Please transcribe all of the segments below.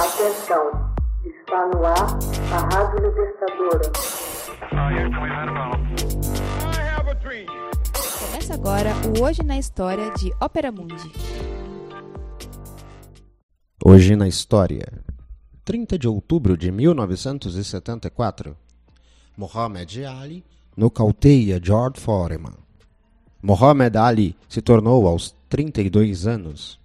Atenção, está no ar a Rádio Libertadora. Começa agora o Hoje na História de Ópera Mundi. Hoje na História, 30 de outubro de 1974, Muhammad Ali nocauteia George Foreman. Muhammad Ali se tornou aos 32 anos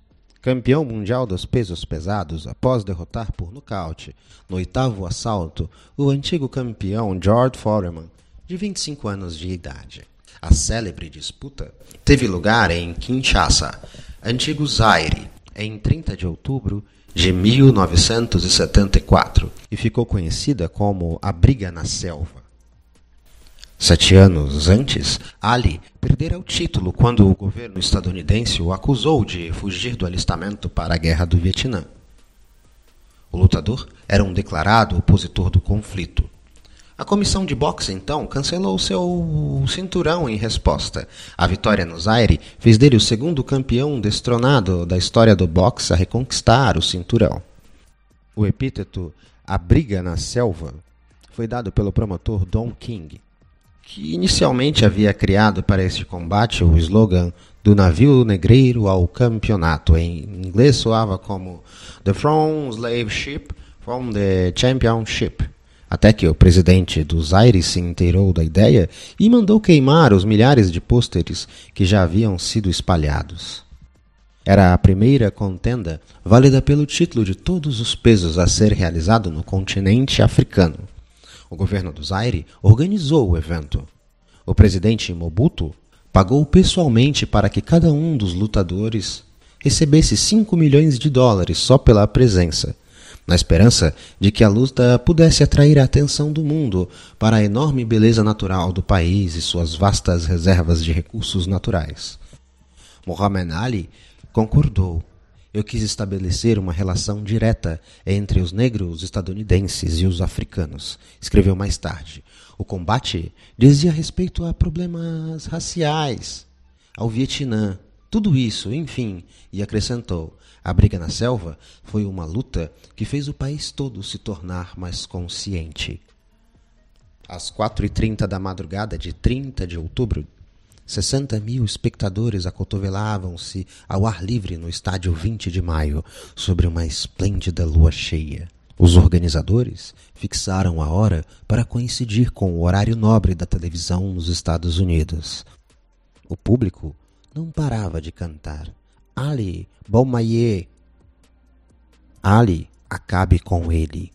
campeão mundial dos pesos pesados após derrotar por nocaute, no oitavo assalto, o antigo campeão George Foreman, de 25 anos de idade. A célebre disputa teve lugar em Kinshasa, antigo Zaire, em 30 de outubro de 1974 e ficou conhecida como a Briga na Selva. Sete anos antes, Ali perdera o título quando o governo estadunidense o acusou de fugir do alistamento para a Guerra do Vietnã. O lutador era um declarado opositor do conflito. A comissão de boxe, então, cancelou seu cinturão em resposta. A vitória no Zaire fez dele o segundo campeão destronado da história do boxe a reconquistar o cinturão. O epíteto A Briga na Selva foi dado pelo promotor Don King, que inicialmente havia criado para este combate o slogan do navio negreiro ao campeonato. Em inglês soava como The From Slave Ship from the Championship. Até que o presidente dos Aires se inteirou da ideia e mandou queimar os milhares de pôsteres que já haviam sido espalhados. Era a primeira contenda válida pelo título de todos os pesos a ser realizado no continente africano. O governo do Zaire organizou o evento. O presidente Mobutu pagou pessoalmente para que cada um dos lutadores recebesse 5 milhões de dólares só pela presença, na esperança de que a luta pudesse atrair a atenção do mundo para a enorme beleza natural do país e suas vastas reservas de recursos naturais. Muhammad Ali concordou eu quis estabelecer uma relação direta entre os negros estadunidenses e os africanos. Escreveu mais tarde. O combate dizia respeito a problemas raciais, ao Vietnã, tudo isso, enfim, e acrescentou: a briga na selva foi uma luta que fez o país todo se tornar mais consciente. Às 4h30 da madrugada de 30 de outubro 60 mil espectadores acotovelavam-se ao ar livre no estádio 20 de maio, sobre uma esplêndida lua cheia. Os organizadores fixaram a hora para coincidir com o horário nobre da televisão nos Estados Unidos. O público não parava de cantar. Ali, Balmayer. Ali, acabe com ele.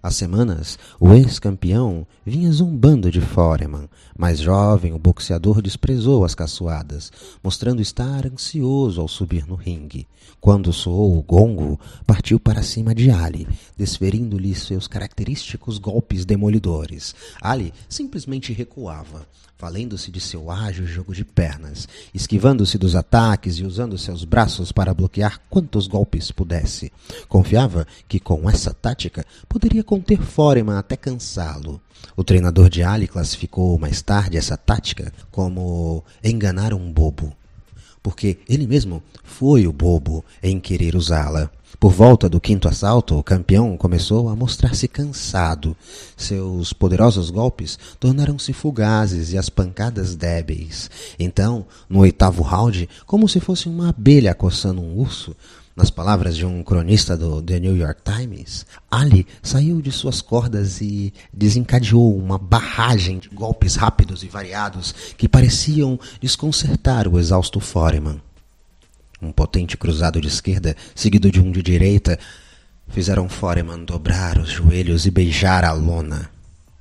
Há semanas, o ex-campeão vinha zombando de Foreman. Mais jovem, o boxeador desprezou as caçoadas, mostrando estar ansioso ao subir no ringue. Quando soou o gongo, partiu para cima de Ali, desferindo-lhe seus característicos golpes demolidores. Ali simplesmente recuava, valendo-se de seu ágil jogo de pernas, esquivando-se dos ataques e usando seus braços para bloquear quantos golpes pudesse. Confiava que com essa tática poderia conter Foreman até cansá-lo. O treinador de Ali classificou mais tarde essa tática como enganar um bobo porque ele mesmo foi o bobo em querer usá-la. Por volta do quinto assalto, o campeão começou a mostrar-se cansado. Seus poderosos golpes tornaram-se fugazes e as pancadas débeis. Então, no oitavo round, como se fosse uma abelha acossando um urso, nas palavras de um cronista do The New York Times, Ali saiu de suas cordas e desencadeou uma barragem de golpes rápidos e variados que pareciam desconcertar o exausto Foreman. Um potente cruzado de esquerda, seguido de um de direita, fizeram Foreman dobrar os joelhos e beijar a lona.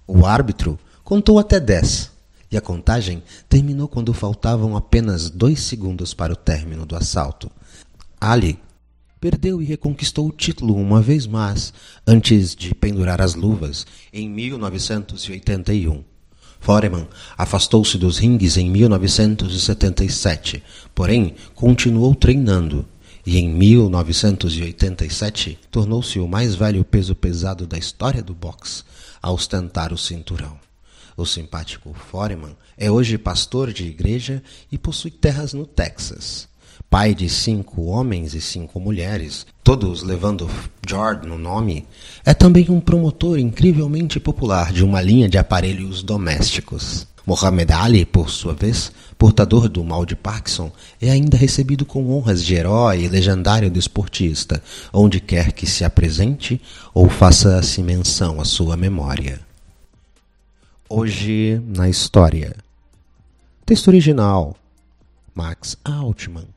O árbitro contou até dez, e a contagem terminou quando faltavam apenas dois segundos para o término do assalto. Ali perdeu e reconquistou o título uma vez mais, antes de pendurar as luvas, em 1981. Foreman afastou-se dos ringues em 1977, porém continuou treinando e em 1987 tornou-se o mais velho peso pesado da história do boxe a ostentar o cinturão. O simpático Foreman é hoje pastor de igreja e possui terras no Texas. Pai de cinco homens e cinco mulheres, todos levando George no nome, é também um promotor incrivelmente popular de uma linha de aparelhos domésticos. Mohamed Ali, por sua vez, portador do mal de Parkinson, é ainda recebido com honras de herói e legendário desportista, onde quer que se apresente ou faça-se menção à sua memória. Hoje na história. Texto original: Max Altman.